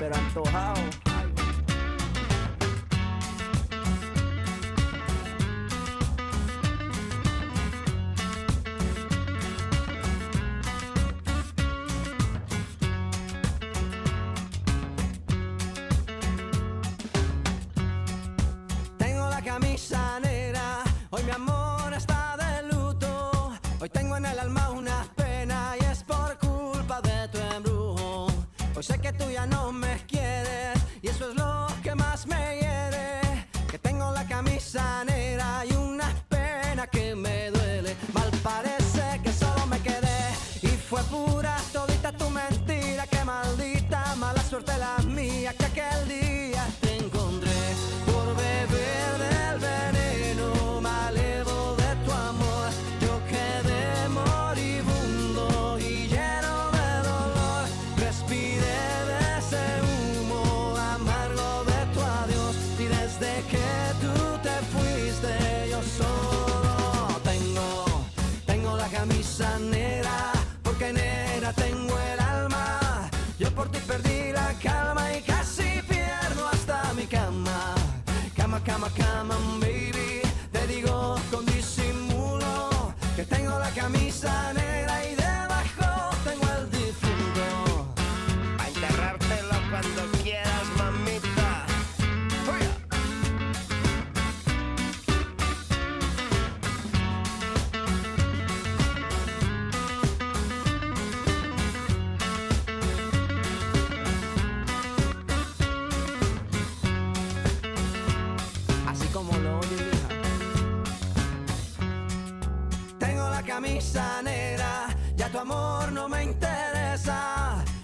pero antojado. Negra tengo el alma. Yo por ti perdí la calma y casi pierdo hasta mi cama. Cama, cama, cama, baby. Te digo con disimulo que tengo la camisa negra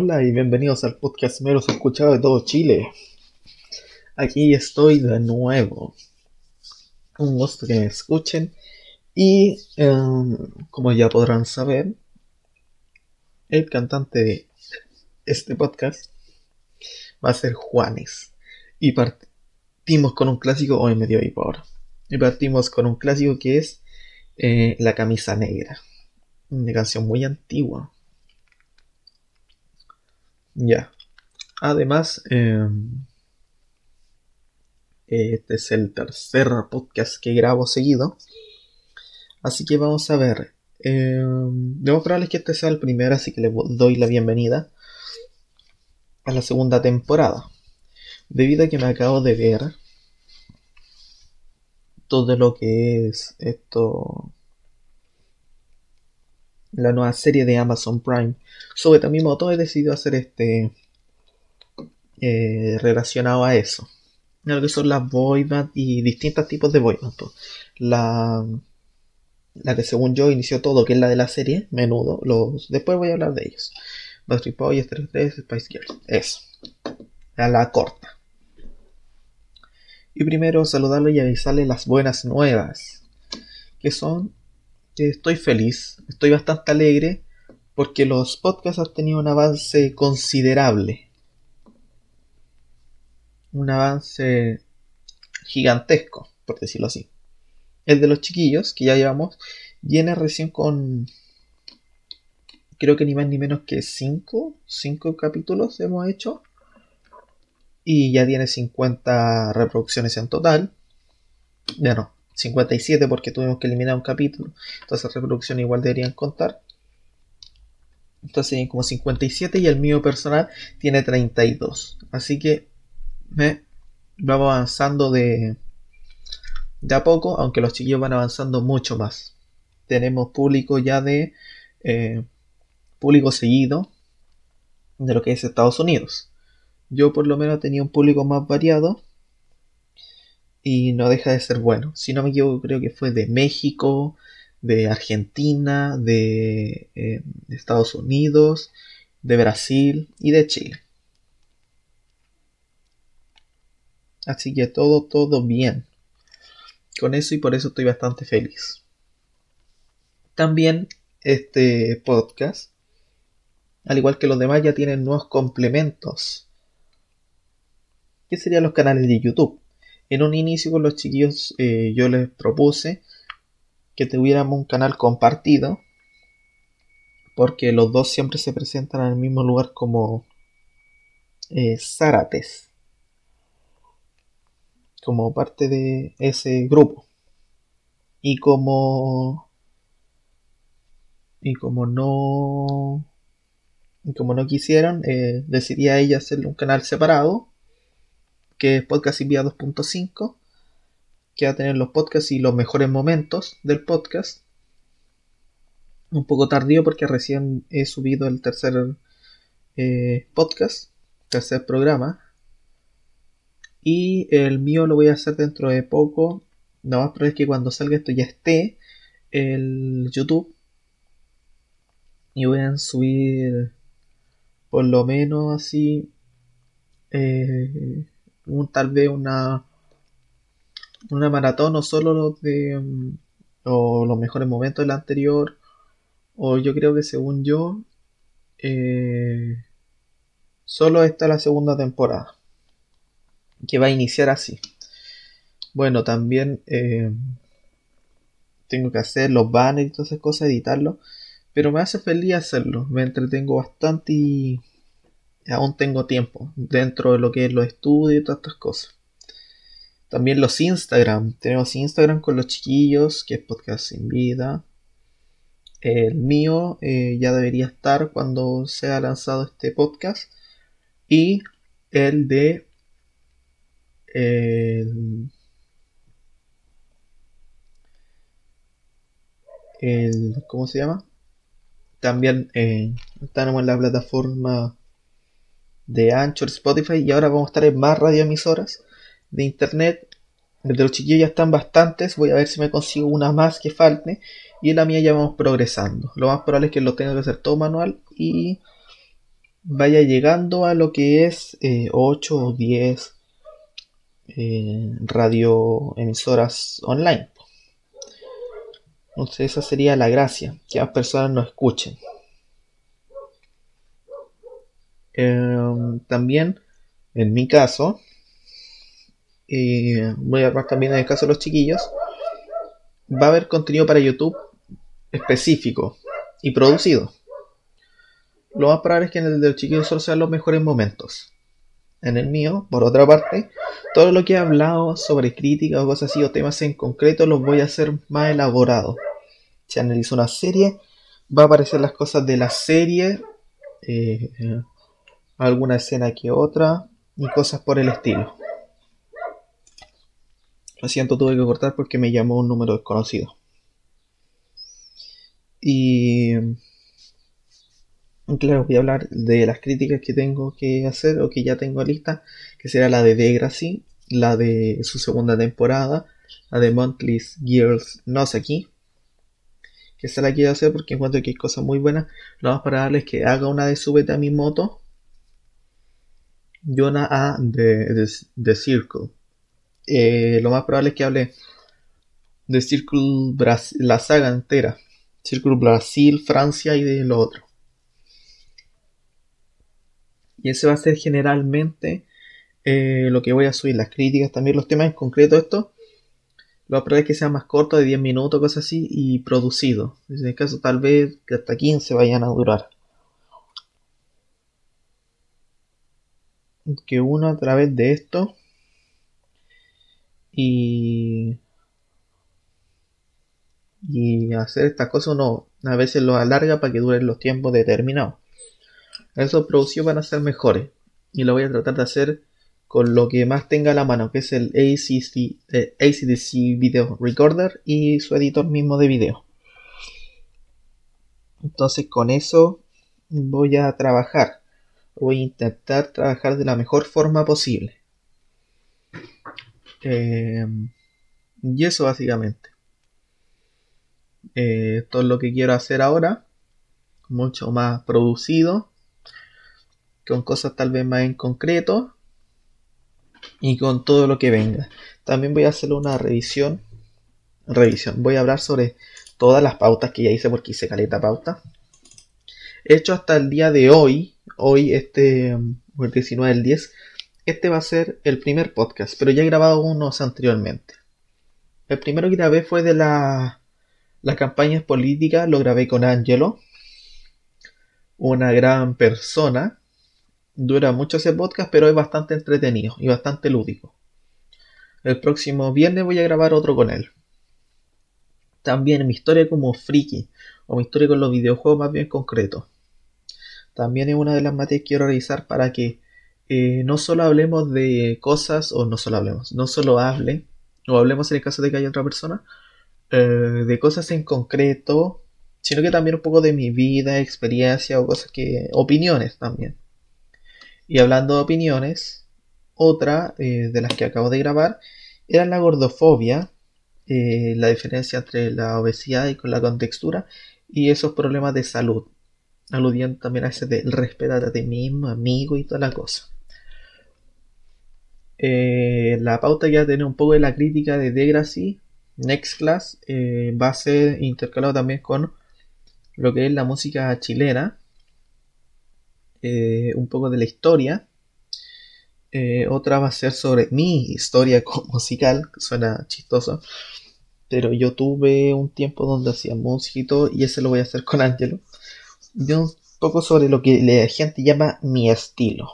Hola y bienvenidos al podcast menos escuchado de todo Chile. Aquí estoy de nuevo. Un gusto que me escuchen. Y em, como ya podrán saber, el cantante de este podcast va a ser Juanes. Y partimos con un clásico, hoy me dio ahora. Y partimos con un clásico que es eh, La camisa negra. Una canción muy antigua. Ya. Además, eh, este es el tercer podcast que grabo seguido. Así que vamos a ver. Eh, lo más que este sea el primero, así que le doy la bienvenida a la segunda temporada. Debido a que me acabo de ver todo lo que es esto la nueva serie de Amazon Prime. Sobre también motor he decidido hacer este eh, relacionado a eso. Lo que son las boyband y distintos tipos de boyband pues. la la que según yo inició todo que es la de la serie menudo. Los después voy a hablar de ellos. Backstreet Boys, 3 Spice Girls. Eso. A la corta. Y primero saludarle y avisarle las buenas nuevas que son estoy feliz, estoy bastante alegre porque los podcasts han tenido un avance considerable. un avance gigantesco, por decirlo así. El de los chiquillos, que ya llevamos, viene recién con. Creo que ni más ni menos que 5 cinco capítulos hemos hecho. Y ya tiene 50 reproducciones en total. Ya no, 57 porque tuvimos que eliminar un capítulo. Entonces reproducciones igual deberían contar. Entonces como 57 y el mío personal tiene 32. Así que me vamos avanzando de, de a poco, aunque los chiquillos van avanzando mucho más. Tenemos público ya de eh, público seguido de lo que es Estados Unidos. Yo por lo menos tenía un público más variado y no deja de ser bueno. Si no me equivoco, creo que fue de México, de Argentina, de, eh, de Estados Unidos, de Brasil y de Chile. Así que todo, todo bien. Con eso y por eso estoy bastante feliz. También este podcast, al igual que los demás, ya tienen nuevos complementos. ¿Qué serían los canales de YouTube? En un inicio con los chiquillos eh, yo les propuse que tuviéramos un canal compartido. Porque los dos siempre se presentan en el mismo lugar como eh. Como parte de ese grupo. Y como. Y como no. Y como no quisieron, eh, decidí a ella hacerle un canal separado que es Podcast Envía 2.5, que va a tener los podcasts y los mejores momentos del podcast. Un poco tardío porque recién he subido el tercer eh, podcast, tercer programa. Y el mío lo voy a hacer dentro de poco. Nada más probable es que cuando salga esto ya esté el YouTube. Y voy a subir por lo menos así eh, tal vez una una maratón o solo los de mm, o los mejores momentos del anterior o yo creo que según yo eh, solo está la segunda temporada que va a iniciar así. Bueno también eh, tengo que hacer los banners y todas esas cosas editarlo pero me hace feliz hacerlo me entretengo bastante y aún tengo tiempo dentro de lo que es los estudios y todas estas cosas. También los Instagram. Tenemos Instagram con los chiquillos, que es Podcast Sin Vida. El mío eh, ya debería estar cuando sea lanzado este podcast. Y el de... El, ¿Cómo se llama? También eh, estamos en la plataforma de Anchor, Spotify y ahora vamos a estar en más radioemisoras de internet. El de los chiquillos ya están bastantes, voy a ver si me consigo una más que falte y en la mía ya vamos progresando. Lo más probable es que lo tenga que hacer todo manual y vaya llegando a lo que es 8 eh, o 10 eh, radioemisoras online. Entonces esa sería la gracia, que más personas nos escuchen. Em, también, en mi caso, eh, voy a hablar también en el caso de los chiquillos, va a haber contenido para YouTube específico y producido. Lo más probable es que en el de los chiquillos solo sean los mejores momentos. En el mío, por otra parte, todo lo que he hablado sobre crítica o cosas así o temas en concreto los voy a hacer más elaborados. Si analizo una serie, va a aparecer las cosas de la serie. Eh, alguna escena que otra y cosas por el estilo. Lo siento, tuve que cortar porque me llamó un número desconocido. Y claro, voy a hablar de las críticas que tengo que hacer o que ya tengo lista, que será la de Degrassi, la de su segunda temporada, la de Monthly Girls No aquí, que esa la quiero hacer porque encuentro que hay cosas muy buenas. Lo más para darles que haga una de Súbete a mi moto Jonah A de The Circle. Eh, lo más probable es que hable de Circle Brasil, la saga entera. Circle Brasil, Francia y de lo otro. Y ese va a ser generalmente eh, lo que voy a subir, las críticas, también los temas en concreto, esto. Lo probable es que sea más corto, de 10 minutos, cosas así, y producido. En el caso, tal vez que hasta 15 vayan a durar. Que uno a través de esto y y hacer estas cosas uno a veces lo alarga para que duren los tiempos determinados. Esos producidos van a ser mejores y lo voy a tratar de hacer con lo que más tenga a la mano, que es el ACC, eh, ACDC Video Recorder y su editor mismo de video. Entonces con eso voy a trabajar. Voy a intentar trabajar de la mejor forma posible. Eh, y eso básicamente. Eh, esto es lo que quiero hacer ahora. Mucho más producido. Con cosas tal vez más en concreto. Y con todo lo que venga. También voy a hacer una revisión. Revisión. Voy a hablar sobre todas las pautas que ya hice porque hice caleta pauta. He hecho hasta el día de hoy. Hoy, este, el 19 del 10. Este va a ser el primer podcast. Pero ya he grabado unos anteriormente. El primero que grabé fue de la las campañas políticas lo grabé con Angelo, una gran persona. Dura mucho ese podcast, pero es bastante entretenido y bastante lúdico. El próximo viernes voy a grabar otro con él. También mi historia como friki, o mi historia con los videojuegos más bien concreto. También es una de las materias que quiero realizar para que eh, no solo hablemos de cosas, o no solo hablemos, no solo hable, o hablemos en el caso de que haya otra persona, eh, de cosas en concreto, sino que también un poco de mi vida, experiencia o cosas que... opiniones también. Y hablando de opiniones, otra eh, de las que acabo de grabar era la gordofobia, la diferencia entre la obesidad y con la contextura y esos problemas de salud, aludiendo también a ese de respetar a ti mismo, amigo y toda la cosa. la pauta ya tiene un poco de la crítica de Degrassi, Next Class eh, va a ser intercalado también con lo que es la música chilena, eh, un poco de la historia. Eh, otra va a ser sobre mi historia musical, que suena chistoso. Pero yo tuve un tiempo donde hacía música y todo, y ese lo voy a hacer con Angelo. Y un poco sobre lo que la gente llama mi estilo.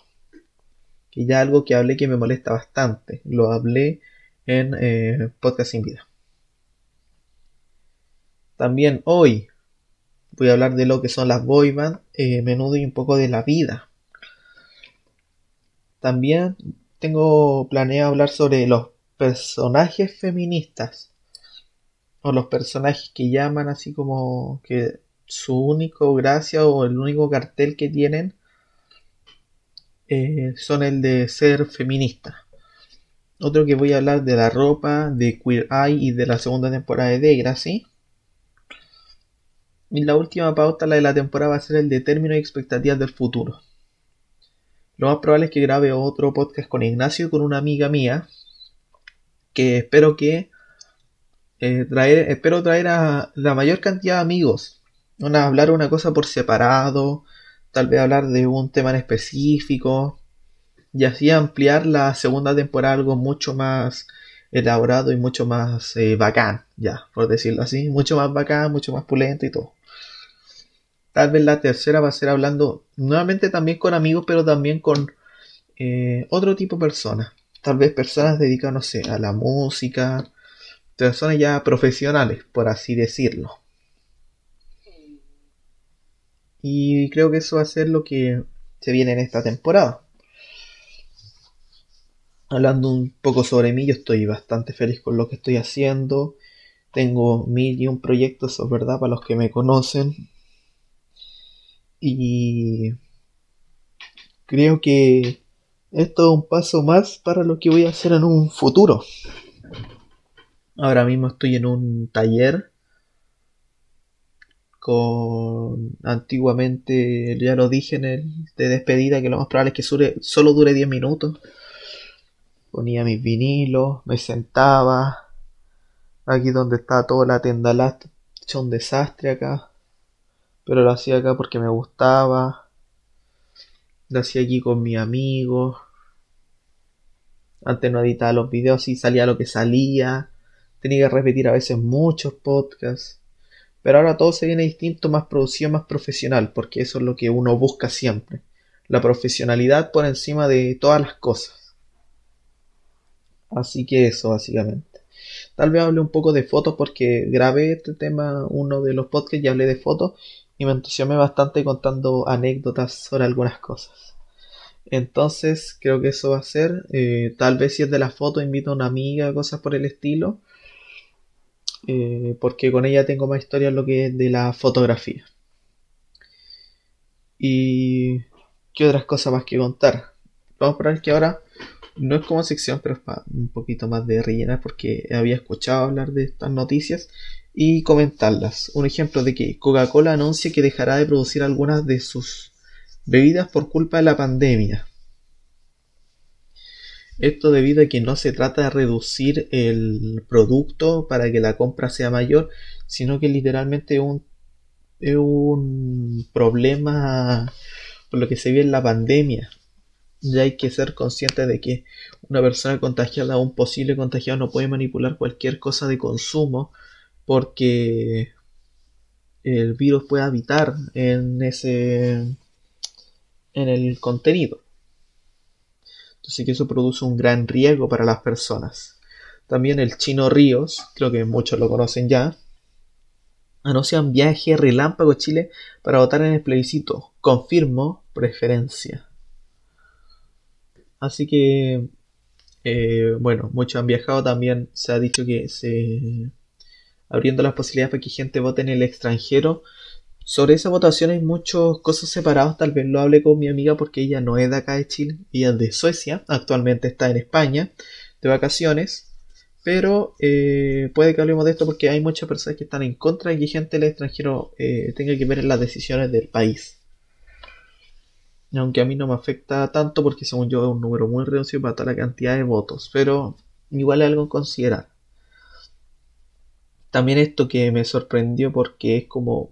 Que ya algo que hablé que me molesta bastante. Lo hablé en Podcast sin Vida. También hoy voy a hablar de lo que son las boyband, eh, menudo y un poco de la vida. También tengo planeado hablar sobre los personajes feministas o los personajes que llaman así como que su único gracia o el único cartel que tienen eh, son el de ser feminista. Otro que voy a hablar de la ropa, de Queer Eye y de la segunda temporada de Degrassi. Y la última pauta, la de la temporada, va a ser el de términos y expectativas del futuro. Lo más probable es que grabe otro podcast con Ignacio, con una amiga mía, que espero que eh, traer, espero traer a la mayor cantidad de amigos. Una, hablar una cosa por separado, tal vez hablar de un tema en específico, y así ampliar la segunda temporada algo mucho más elaborado y mucho más eh, bacán, ya, por decirlo así, mucho más bacán, mucho más pulento y todo. Tal vez la tercera va a ser hablando nuevamente también con amigos, pero también con eh, otro tipo de personas. Tal vez personas dedicadas, no sé, a la música, personas ya profesionales, por así decirlo. Y creo que eso va a ser lo que se viene en esta temporada. Hablando un poco sobre mí, yo estoy bastante feliz con lo que estoy haciendo. Tengo mil y un proyectos, es verdad, para los que me conocen. Y creo que esto es un paso más para lo que voy a hacer en un futuro. Ahora mismo estoy en un taller con antiguamente ya lo dije en el de despedida que lo más probable es que solo dure 10 minutos ponía mis vinilos me sentaba aquí donde está toda la tienda hecho un desastre acá pero lo hacía acá porque me gustaba. Lo hacía aquí con mis amigos. Antes no editaba los videos y salía lo que salía. Tenía que repetir a veces muchos podcasts. Pero ahora todo se viene distinto, más producido, más profesional, porque eso es lo que uno busca siempre. La profesionalidad por encima de todas las cosas. Así que eso, básicamente. Tal vez hable un poco de fotos porque grabé este tema, uno de los podcasts y hablé de fotos y me entusiasmé bastante contando anécdotas sobre algunas cosas. Entonces creo que eso va a ser. Eh, tal vez si es de la foto invito a una amiga, cosas por el estilo. Eh, porque con ella tengo más historia en lo que es de la fotografía. Y qué otras cosas más que contar. Vamos a ver que ahora no es como sección, pero es para un poquito más de rellenar porque había escuchado hablar de estas noticias y comentarlas. Un ejemplo de que Coca-Cola anuncia que dejará de producir algunas de sus bebidas por culpa de la pandemia. Esto debido a que no se trata de reducir el producto para que la compra sea mayor, sino que literalmente un, es un problema por lo que se ve en la pandemia. Ya hay que ser consciente de que una persona contagiada o un posible contagiado no puede manipular cualquier cosa de consumo porque el virus puede habitar en ese en el contenido. Entonces que eso produce un gran riesgo para las personas. También el chino Ríos, creo que muchos lo conocen ya, anuncian viaje relámpago a Chile para votar en el plebiscito. Confirmo preferencia. Así que, eh, bueno, muchos han viajado. También se ha dicho que se abriendo las posibilidades para que gente vote en el extranjero. Sobre esa votación hay muchos cosas separados, tal vez lo hable con mi amiga porque ella no es de acá de Chile, ella es de Suecia, actualmente está en España de vacaciones, pero eh, puede que hablemos de esto porque hay muchas personas que están en contra de que gente del extranjero eh, tenga que ver en las decisiones del país. Aunque a mí no me afecta tanto porque según yo es un número muy reducido para toda la cantidad de votos, pero igual es algo en considerar. También esto que me sorprendió porque es como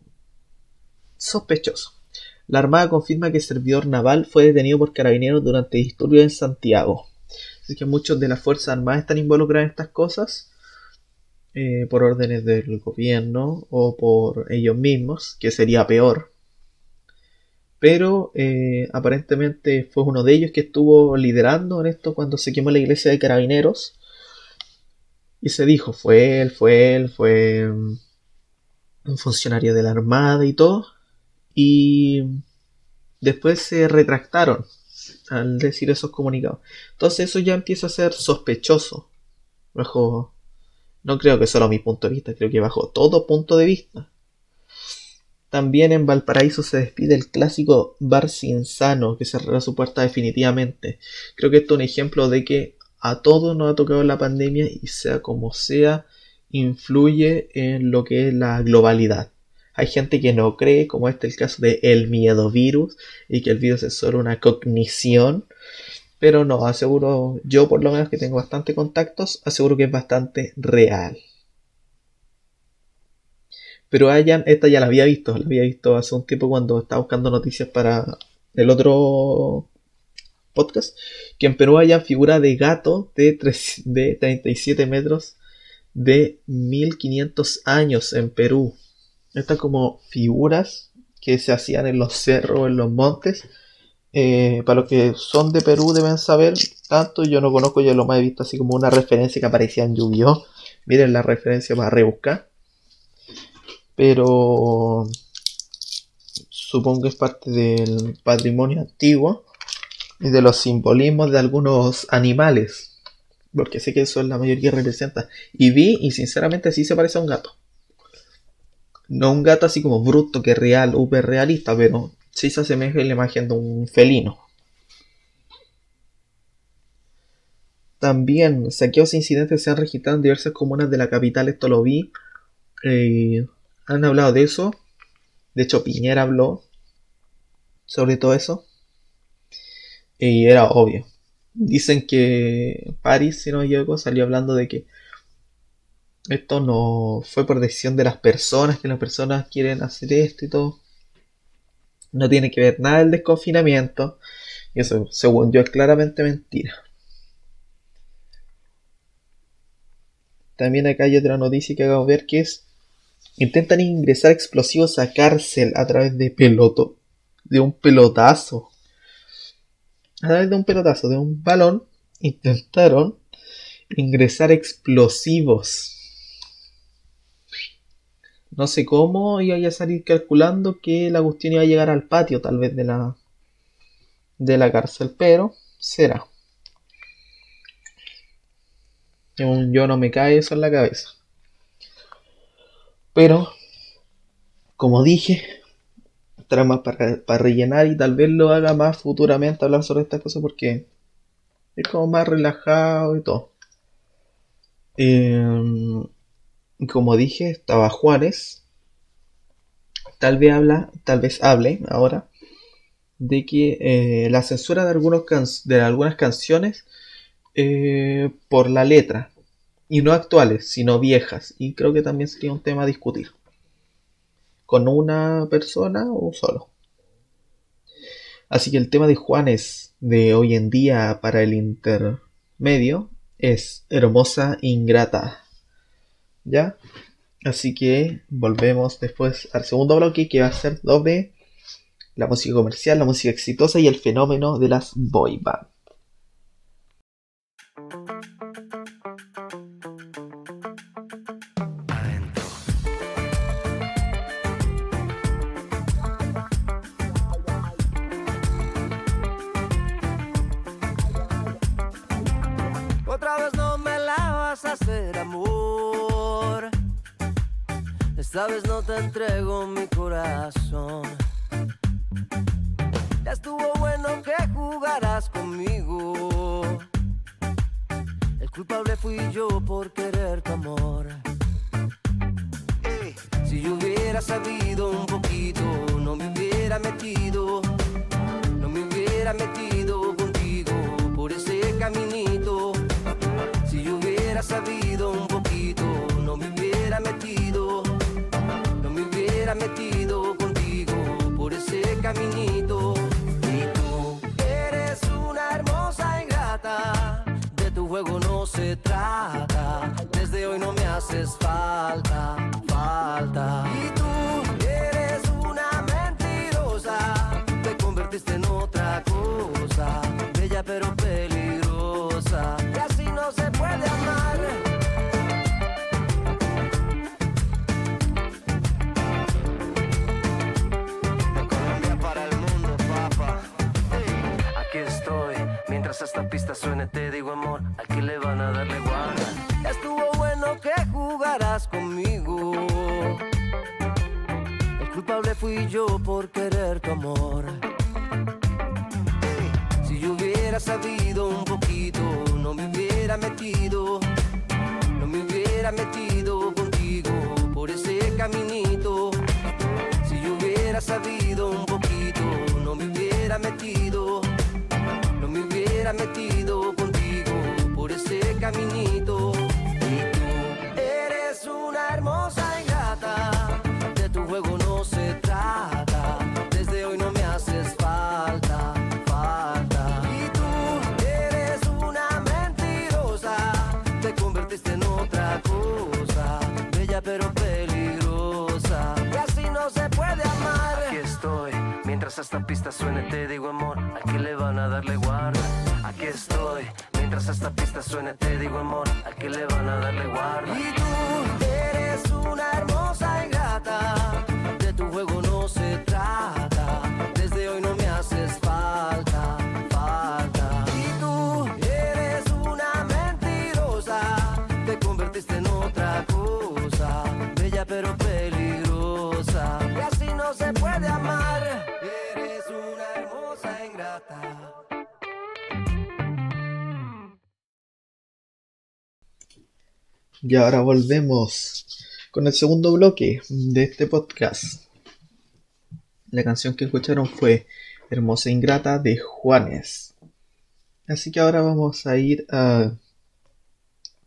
sospechoso. La Armada confirma que el servidor naval fue detenido por carabineros durante disturbios en Santiago. Así que muchos de las Fuerzas Armadas están involucradas en estas cosas eh, por órdenes del gobierno o por ellos mismos, que sería peor. Pero eh, aparentemente fue uno de ellos que estuvo liderando en esto cuando se quemó la iglesia de carabineros y se dijo, fue él, fue él, fue mm, un funcionario de la Armada y todo. Y después se retractaron al decir esos comunicados. Entonces eso ya empieza a ser sospechoso. Bajo, no creo que solo mi punto de vista, creo que bajo todo punto de vista. También en Valparaíso se despide el clásico bar Sano que cerrará su puerta definitivamente. Creo que esto es un ejemplo de que a todos nos ha tocado la pandemia y sea como sea, influye en lo que es la globalidad. Hay gente que no cree, como este es el caso de el miedo virus, y que el virus es solo una cognición. Pero no, aseguro, yo por lo menos que tengo bastante contactos, aseguro que es bastante real. Pero hayan, esta ya la había visto, la había visto hace un tiempo cuando estaba buscando noticias para el otro podcast, que en Perú haya figura de gato de, de 37 metros de 1500 años en Perú. Estas como figuras que se hacían en los cerros, en los montes. Eh, para los que son de Perú deben saber tanto, yo no conozco, yo lo más he visto así como una referencia que aparecía en yu Miren la referencia para rebuscar. Pero supongo que es parte del patrimonio antiguo y de los simbolismos de algunos animales. Porque sé que eso es la mayoría que representa. Y vi, y sinceramente sí se parece a un gato. No un gato así como bruto, que real, super realista, pero sí se asemeja a la imagen de un felino. También saqueos e incidentes se han registrado en diversas comunas de la capital, esto lo vi. Eh, han hablado de eso. De hecho, Piñera habló sobre todo eso. Y era obvio. Dicen que Paris, si no me salió hablando de que esto no fue por decisión de las personas, que las personas quieren hacer esto y todo. No tiene que ver nada el desconfinamiento. Y eso, según yo, es claramente mentira. también acá hay otra noticia que hago ver que es intentan ingresar explosivos a cárcel a través de peloto, de un pelotazo. A través de un pelotazo, de un balón, intentaron ingresar explosivos. No sé cómo iba a salir calculando que la cuestión iba a llegar al patio tal vez de la de la cárcel, pero será. Yo no me cae eso en la cabeza. Pero, como dije, trama para, para rellenar y tal vez lo haga más futuramente hablar sobre estas cosas porque es como más relajado y todo. Em, como dije, estaba Juárez. Tal vez habla, tal vez hable ahora de que eh, la censura de, algunos de algunas canciones eh, por la letra y no actuales, sino viejas. Y creo que también sería un tema a discutir. ¿Con una persona o solo? Así que el tema de Juanes de hoy en día para el intermedio es hermosa ingrata. ¿Ya? Así que volvemos después al segundo bloque que va a ser doble la música comercial, la música exitosa y el fenómeno de las boy band. Ya estuvo bueno que jugaras conmigo. El culpable fui yo por querer tu amor. Si yo hubiera sabido un poquito, no me hubiera metido, no me hubiera metido contigo por ese caminito. Si yo hubiera sabido un poquito, no me hubiera metido, no me hubiera metido ese caminito. Y tú eres una hermosa ingrata, de tu juego no se trata. Desde hoy no me haces falta, falta. Y tú eres una mentirosa, te convertiste en otra cosa, bella pero esta pista suene, te digo amor, aquí le van a darle guarda. Estuvo bueno que jugaras conmigo. El culpable fui yo por querer tu amor. Si yo hubiera sabido un poquito, no me hubiera metido, no me hubiera metido metido contigo por ese caminito. Y tú eres una hermosa ingrata, de tu juego no se trata. Desde hoy no me haces falta, falta. Y tú eres una mentirosa, te convertiste en otra cosa, bella pero peligrosa. Y así no se puede amar. Aquí estoy, mientras esta pista suene, te digo amor, aquí le van a darle guarda. Mientras esta pista suene, te digo amor, aquí le van a darle guarda. Y tú eres una hermosa ingrata, de tu juego no se Y ahora volvemos con el segundo bloque de este podcast. La canción que escucharon fue Hermosa Ingrata de Juanes. Así que ahora vamos a ir a...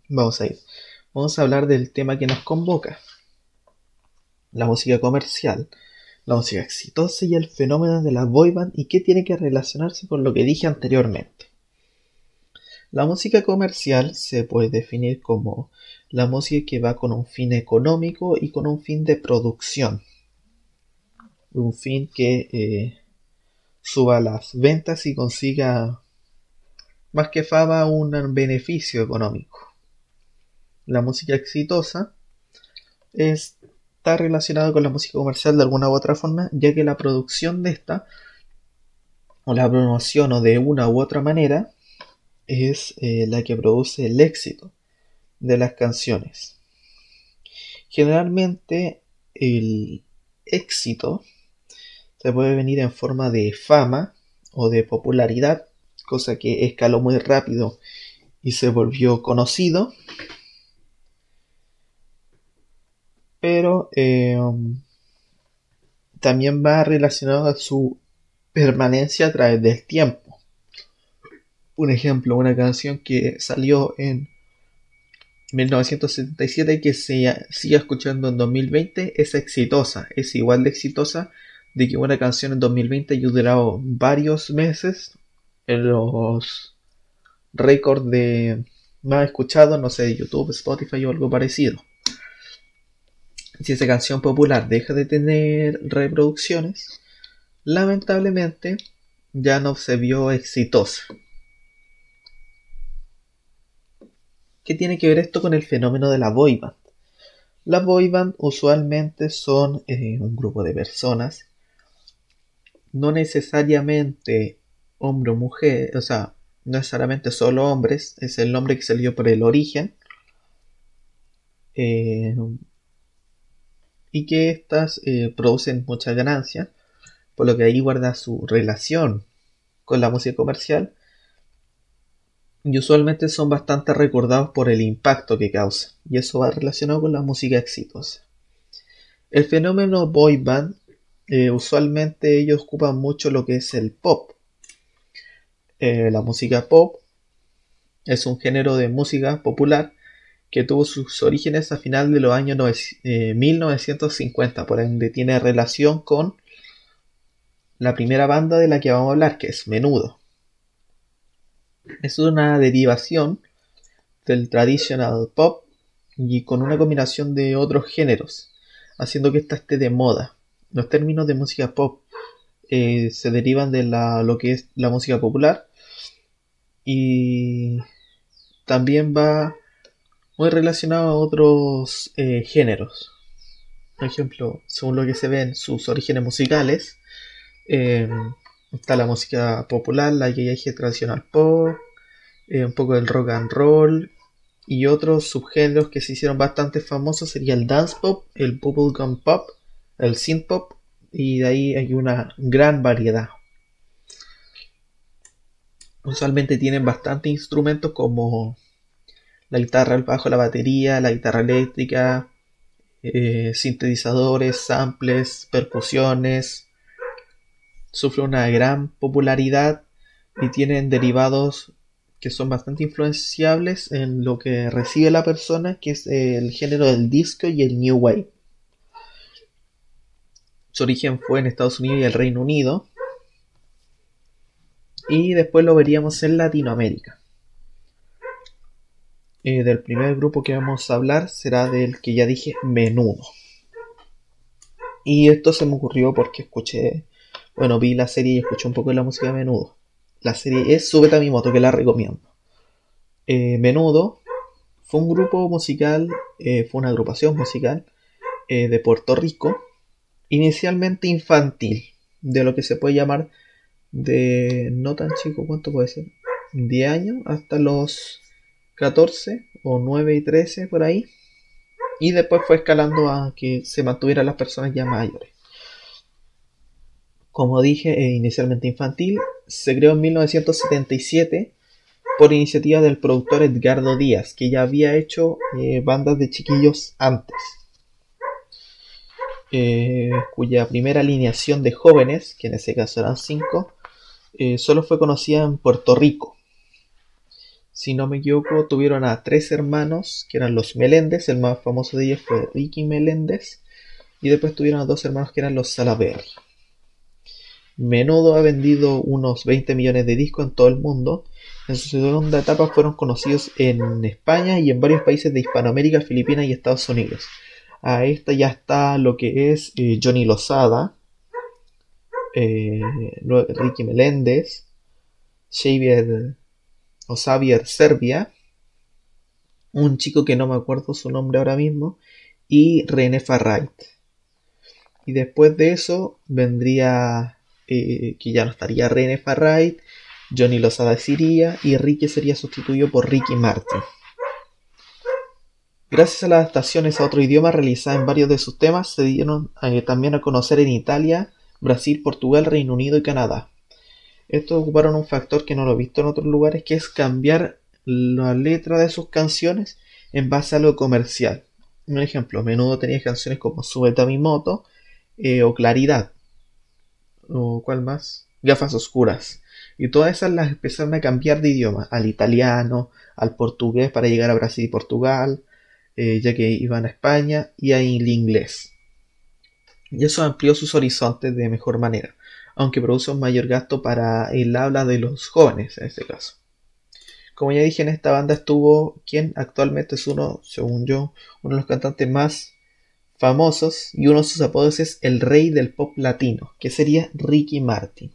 Vamos a ir. Vamos a hablar del tema que nos convoca. La música comercial, la música exitosa y el fenómeno de la boy band y qué tiene que relacionarse con lo que dije anteriormente. La música comercial se puede definir como la música que va con un fin económico y con un fin de producción. Un fin que eh, suba las ventas y consiga más que fama un beneficio económico. La música exitosa está relacionada con la música comercial de alguna u otra forma, ya que la producción de esta, o la promoción o de una u otra manera, es eh, la que produce el éxito de las canciones. Generalmente el éxito se puede venir en forma de fama o de popularidad, cosa que escaló muy rápido y se volvió conocido. Pero eh, también va relacionado a su permanencia a través del tiempo. Un ejemplo, una canción que salió en 1977 y que se sigue escuchando en 2020 es exitosa, es igual de exitosa de que una canción en 2020 haya durado varios meses en los récords de más escuchados, no sé, YouTube, Spotify o algo parecido. Si esa canción popular deja de tener reproducciones, lamentablemente ya no se vio exitosa. ¿Qué tiene que ver esto con el fenómeno de la boyband? Las boyband usualmente son eh, un grupo de personas, no necesariamente hombre o mujer, o sea, no necesariamente solo hombres, es el nombre que salió por el origen. Eh, y que estas eh, producen mucha ganancia, por lo que ahí guarda su relación con la música comercial. Y usualmente son bastante recordados por el impacto que causa, y eso va relacionado con la música exitosa. El fenómeno boy band, eh, usualmente ellos ocupan mucho lo que es el pop, eh, la música pop es un género de música popular que tuvo sus orígenes a final de los años 1950, eh, por ende tiene relación con la primera banda de la que vamos a hablar, que es Menudo. Es una derivación del traditional pop y con una combinación de otros géneros, haciendo que esta esté de moda. Los términos de música pop eh, se derivan de la, lo que es la música popular y también va muy relacionado a otros eh, géneros. Por ejemplo, según lo que se ve en sus orígenes musicales, eh, está la música popular, la que tradicional pop, un poco del rock and roll y otros subgéneros que se hicieron bastante famosos sería el dance pop, el bubblegum pop, el synth pop y de ahí hay una gran variedad. Usualmente tienen bastantes instrumentos como la guitarra, el bajo, la batería, la guitarra eléctrica, eh, sintetizadores, samples, percusiones. Sufre una gran popularidad y tienen derivados que son bastante influenciables en lo que recibe la persona, que es el género del disco y el new wave. Su origen fue en Estados Unidos y el Reino Unido. Y después lo veríamos en Latinoamérica. Eh, del primer grupo que vamos a hablar será del que ya dije, Menudo. Y esto se me ocurrió porque escuché, bueno, vi la serie y escuché un poco de la música de Menudo. La serie es Súbete a mi moto, que la recomiendo. Eh, Menudo fue un grupo musical, eh, fue una agrupación musical de Puerto Rico inicialmente infantil, de lo que se puede llamar de no tan chico, ¿cuánto puede ser? 10 años hasta los 14 o 9 y 13 por ahí. Y después fue escalando a que se mantuvieran las personas ya mayores. Como dije, eh, inicialmente infantil, se creó en 1977 por iniciativa del productor Edgardo Díaz, que ya había hecho eh, bandas de chiquillos antes. Eh, cuya primera alineación de jóvenes, que en ese caso eran cinco, solo fue conocida en Puerto Rico. Si no me equivoco, tuvieron a tres hermanos, que eran los Meléndez, el más famoso de ellos fue Ricky Meléndez, y después tuvieron a dos hermanos que eran los Salaberry. Menudo ha vendido unos 20 millones de discos en todo el mundo. En su segunda etapa fueron conocidos en España y en varios países de Hispanoamérica, Filipinas y Estados Unidos. A esta ya está lo que es eh, Johnny Lozada, eh, Ricky Meléndez, Xavier o Xavier Serbia, un chico que no me acuerdo su nombre ahora mismo, y René Farrait. Y después de eso vendría eh, que ya no estaría René Farrait, Johnny Lozada iría y Ricky sería sustituido por Ricky Martin. Gracias a las adaptaciones a otro idioma realizadas en varios de sus temas, se dieron eh, también a conocer en Italia, Brasil, Portugal, Reino Unido y Canadá. Estos ocuparon un factor que no lo he visto en otros lugares, que es cambiar la letra de sus canciones en base a lo comercial. Un ejemplo, menudo tenía canciones como Súbete a mi moto eh, o Claridad. ¿O cuál más? Gafas oscuras. Y todas esas las empezaron a cambiar de idioma, al italiano, al portugués para llegar a Brasil y Portugal, eh, ya que iban a España, y al inglés. Y eso amplió sus horizontes de mejor manera, aunque produce un mayor gasto para el habla de los jóvenes en este caso. Como ya dije, en esta banda estuvo quien actualmente es uno, según yo, uno de los cantantes más famosos y uno de sus apodos es el rey del pop latino, que sería Ricky Martin.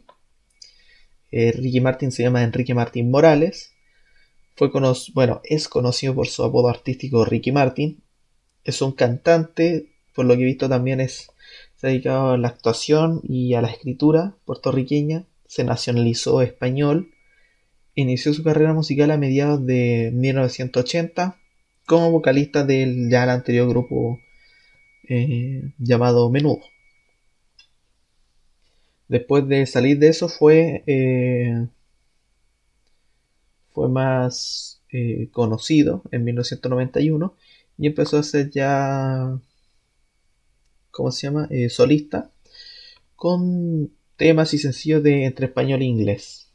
Eh, Ricky Martin se llama Enrique Martín Morales. Fue bueno, es conocido por su apodo artístico Ricky Martin. Es un cantante, por lo que he visto también es, se ha dedicado a la actuación y a la escritura puertorriqueña. Se nacionalizó español. Inició su carrera musical a mediados de 1980 como vocalista del ya anterior grupo eh, llamado Menudo. Después de salir de eso fue, eh, fue más eh, conocido en 1991 y empezó a ser ya, ¿cómo se llama? Solista con temas y sencillos de entre español e inglés.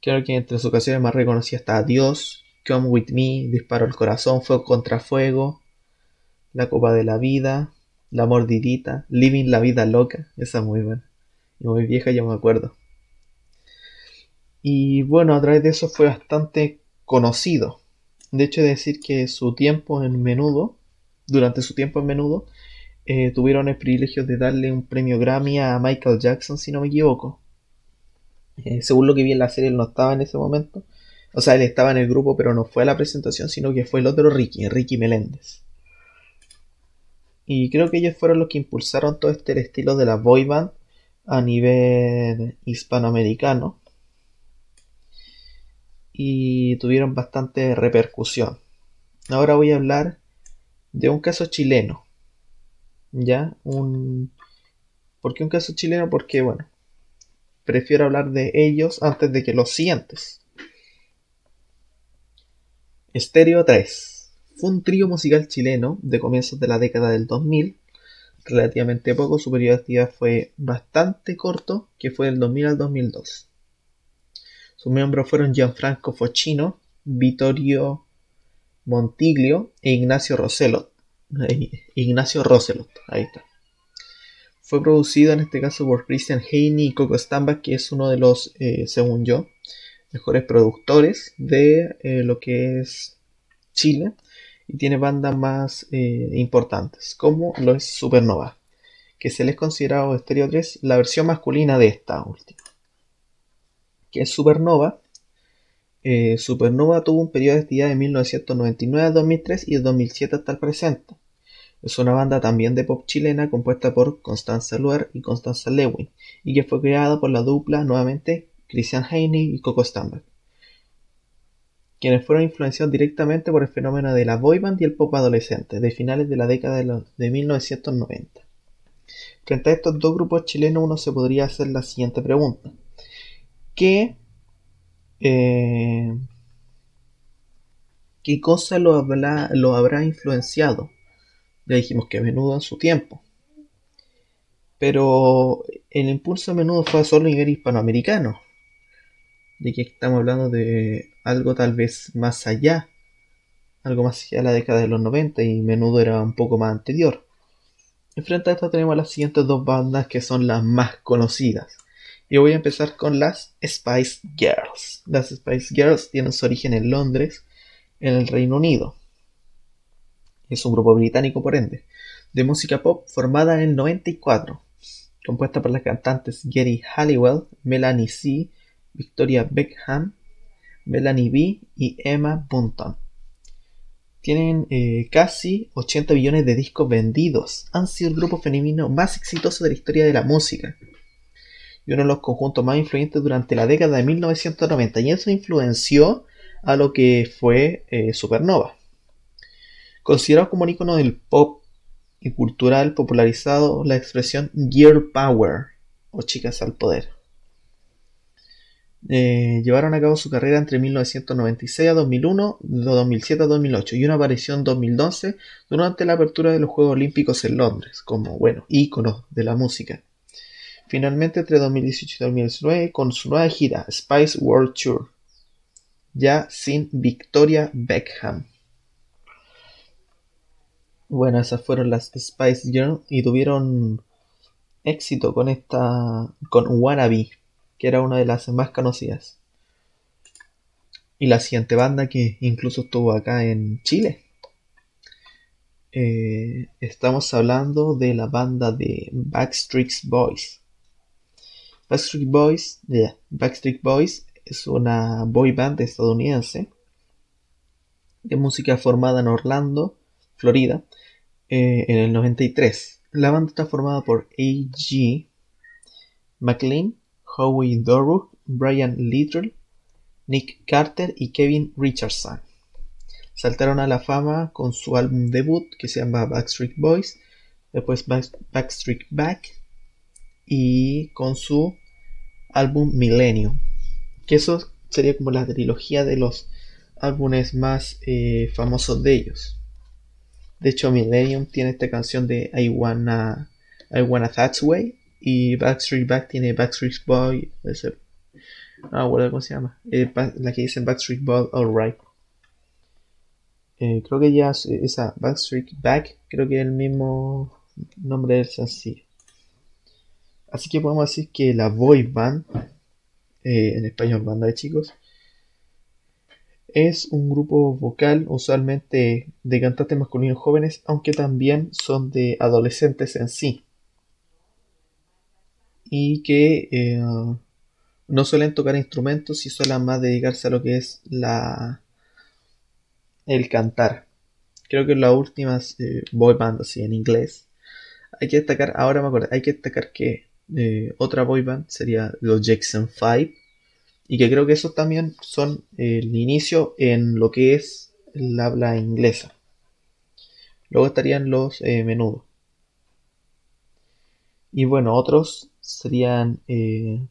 Creo que entre sus canciones más reconocidas está Dios, Come With Me, Disparo al Corazón, Fuego contra Fuego, La Copa de la Vida, La Mordidita, Living la Vida Loca, esa es muy buena muy vieja, ya me acuerdo. Y bueno, a través de eso fue bastante conocido. De hecho, de decir que su tiempo en menudo, durante su tiempo en menudo, eh, tuvieron el privilegio de darle un premio Grammy a Michael Jackson, si no me equivoco. Eh, según lo que vi en la serie, él no estaba en ese momento. O sea, él estaba en el grupo, pero no fue a la presentación, sino que fue el otro Ricky, Ricky Meléndez. Y creo que ellos fueron los que impulsaron todo este estilo de la boy band a nivel hispanoamericano y tuvieron bastante repercusión. Ahora voy a hablar de un caso chileno. ¿Ya? Un... ¿Por qué un caso chileno? Porque, bueno, prefiero hablar de ellos antes de que los siguientes. Estéreo 3. Fue un trío musical chileno de comienzos de la década del 2000 relativamente poco, su periodo de actividad fue bastante corto, que fue del 2000 al 2002. Sus miembros fueron Gianfranco Fochino, Vittorio Montiglio e Ignacio Roselot. Ignacio Roselot, ahí está. Fue producido en este caso por Christian Haney y Coco Stamba, que es uno de los, eh, según yo, mejores productores de eh, lo que es Chile y tiene bandas más eh, importantes, como lo es Supernova, que se les considerado Stereo 3 la versión masculina de esta última. Que es Supernova. Eh, Supernova tuvo un periodo de actividad de 1999 a 2003 y de 2007 hasta el presente. Es una banda también de pop chilena compuesta por Constanza Luer y Constanza Lewin y que fue creada por la dupla nuevamente Christian Heine y Coco Stamberg quienes fueron influenciados directamente por el fenómeno de la boyband y el pop adolescente de finales de la década de, 1990. Frente a estos dos grupos chilenos uno se podría hacer la siguiente pregunta. ¿Qué, eh, ¿qué cosa lo, lo habrá influenciado? Ya dijimos que a menudo en su tiempo. Pero el impulso a menudo fue solo a nivel hispanoamericano de que estamos hablando de algo tal vez más allá, algo más allá de la década de los 90 y menudo era un poco más anterior. Enfrente a esto tenemos las siguientes dos bandas que son las más conocidas. Y voy a empezar con las Spice Girls. Las Spice Girls tienen su origen en Londres, en el Reino Unido. Es un grupo británico, por ende, de música pop formada en el 94, compuesta por las cantantes Gary Halliwell, Melanie C., Victoria Beckham, Melanie B. y Emma Bunton. Tienen eh, casi 80 millones de discos vendidos. Han sido el grupo femenino más exitoso de la historia de la música. Y uno de los conjuntos más influyentes durante la década de 1990. Y eso influenció a lo que fue eh, Supernova. Considerado como un icono del pop y cultural popularizado la expresión Gear Power o chicas al poder. Eh, llevaron a cabo su carrera entre 1996 a 2001, de 2007 a 2008 y una aparición en 2012 durante la apertura de los Juegos Olímpicos en Londres, como, bueno, íconos de la música. Finalmente, entre 2018 y 2019, con su nueva gira Spice World Tour, ya sin Victoria Beckham. Bueno, esas fueron las Spice Girls y tuvieron éxito con esta, con Wannabe que era una de las más conocidas. Y la siguiente banda que incluso estuvo acá en Chile. Eh, estamos hablando de la banda de Backstreet Boys. Backstreet Boys, Backstreet Boys es una boy band estadounidense de música formada en Orlando, Florida, eh, en el 93. La banda está formada por A.G. McLean, Howie Dorough, Brian Little, Nick Carter y Kevin Richardson. Saltaron a la fama con su álbum debut que se llama Backstreet Boys, después Backstreet Back y con su álbum Millennium, que eso sería como la trilogía de los álbumes más eh, famosos de ellos. De hecho, Millennium tiene esta canción de I Wanna, I Wanna That's Way y Backstreet Back tiene Backstreet Boy. Ese, no cómo se llama. Eh, la que dice Backstreet Boy Alright. Eh, creo que ya esa Backstreet Back, creo que es el mismo nombre del sencillo. Así que podemos decir que la boy band, eh, en español banda de chicos, es un grupo vocal usualmente de cantantes masculinos jóvenes, aunque también son de adolescentes en sí y que eh, no suelen tocar instrumentos y suelen más dedicarse a lo que es la el cantar. Creo que las últimas eh, boy band así en inglés. Hay que destacar, ahora me acuerdo, hay que destacar que eh, otra boy band sería los Jackson 5 y que creo que esos también son el inicio en lo que es el habla inglesa. Luego estarían los menudos. Y bueno, otros serían, eh,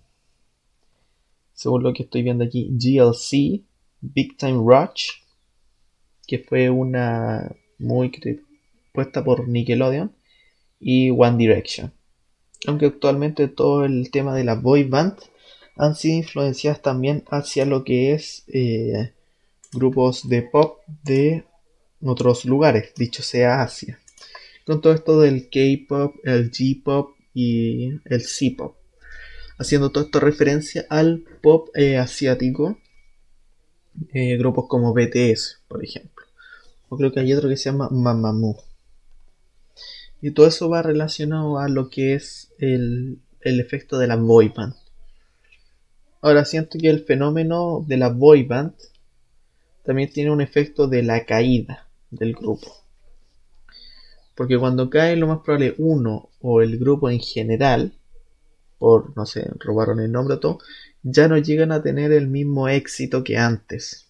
según lo que estoy viendo aquí, GLC, Big Time Rush, que fue una muy puesta por Nickelodeon, y One Direction. Aunque actualmente todo el tema de la boy band han sido influenciadas también hacia lo que es eh, grupos de pop de otros lugares, dicho sea Asia. Con todo esto del K-pop, el G-pop y el C-pop. Haciendo todo esto referencia al pop eh, asiático. Eh, grupos como BTS, por ejemplo. O creo que hay otro que se llama Mamamoo. Y todo eso va relacionado a lo que es el, el efecto de la boy band. Ahora siento que el fenómeno de la boy band también tiene un efecto de la caída del grupo. Porque cuando cae lo más probable uno o el grupo en general, por, no sé, robaron el nombre o todo, ya no llegan a tener el mismo éxito que antes.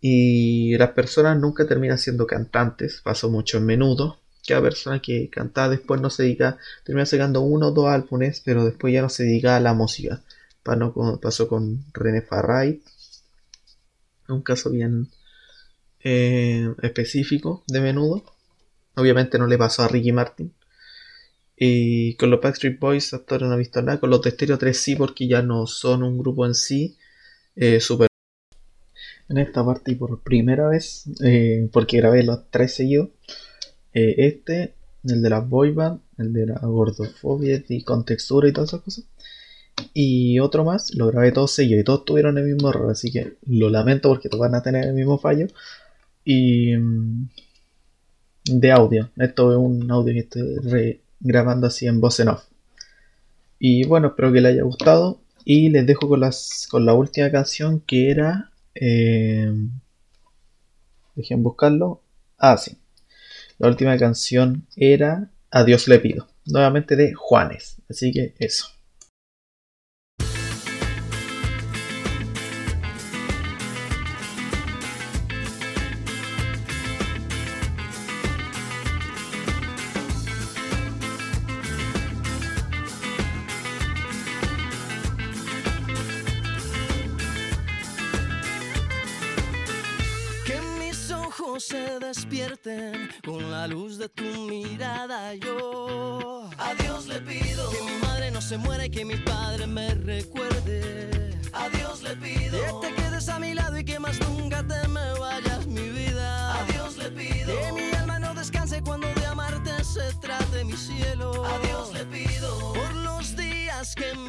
Y las personas nunca terminan siendo cantantes, pasó mucho en menudo. Cada persona que cantaba después no se dedica, termina sacando uno o dos álbumes, pero después ya no se dedica a la música. Pasó con René Farray, un caso bien eh, específico de menudo. Obviamente no le pasó a Ricky Martin. Y con los Backstreet Boys hasta ahora no he visto nada. Con los de Stereo 3 sí, porque ya no son un grupo en sí. Eh, super. En esta parte y por primera vez, eh, porque grabé los tres seguidos. este el de las boyband, el de la gordofobia y con textura y todas esas cosas. Y otro más, lo grabé todos seguidos y todos tuvieron el mismo error, así que lo lamento porque todos van a tener el mismo fallo. Y mm, de audio, esto es un audio que estoy grabando así en voz en off. Y bueno, espero que les haya gustado y les dejo con, las, con la última canción que era... Eh, dejen buscarlo. Ah, sí. La última canción era Adiós le pido. Nuevamente de Juanes. Así que eso.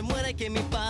Se muera y que mi padre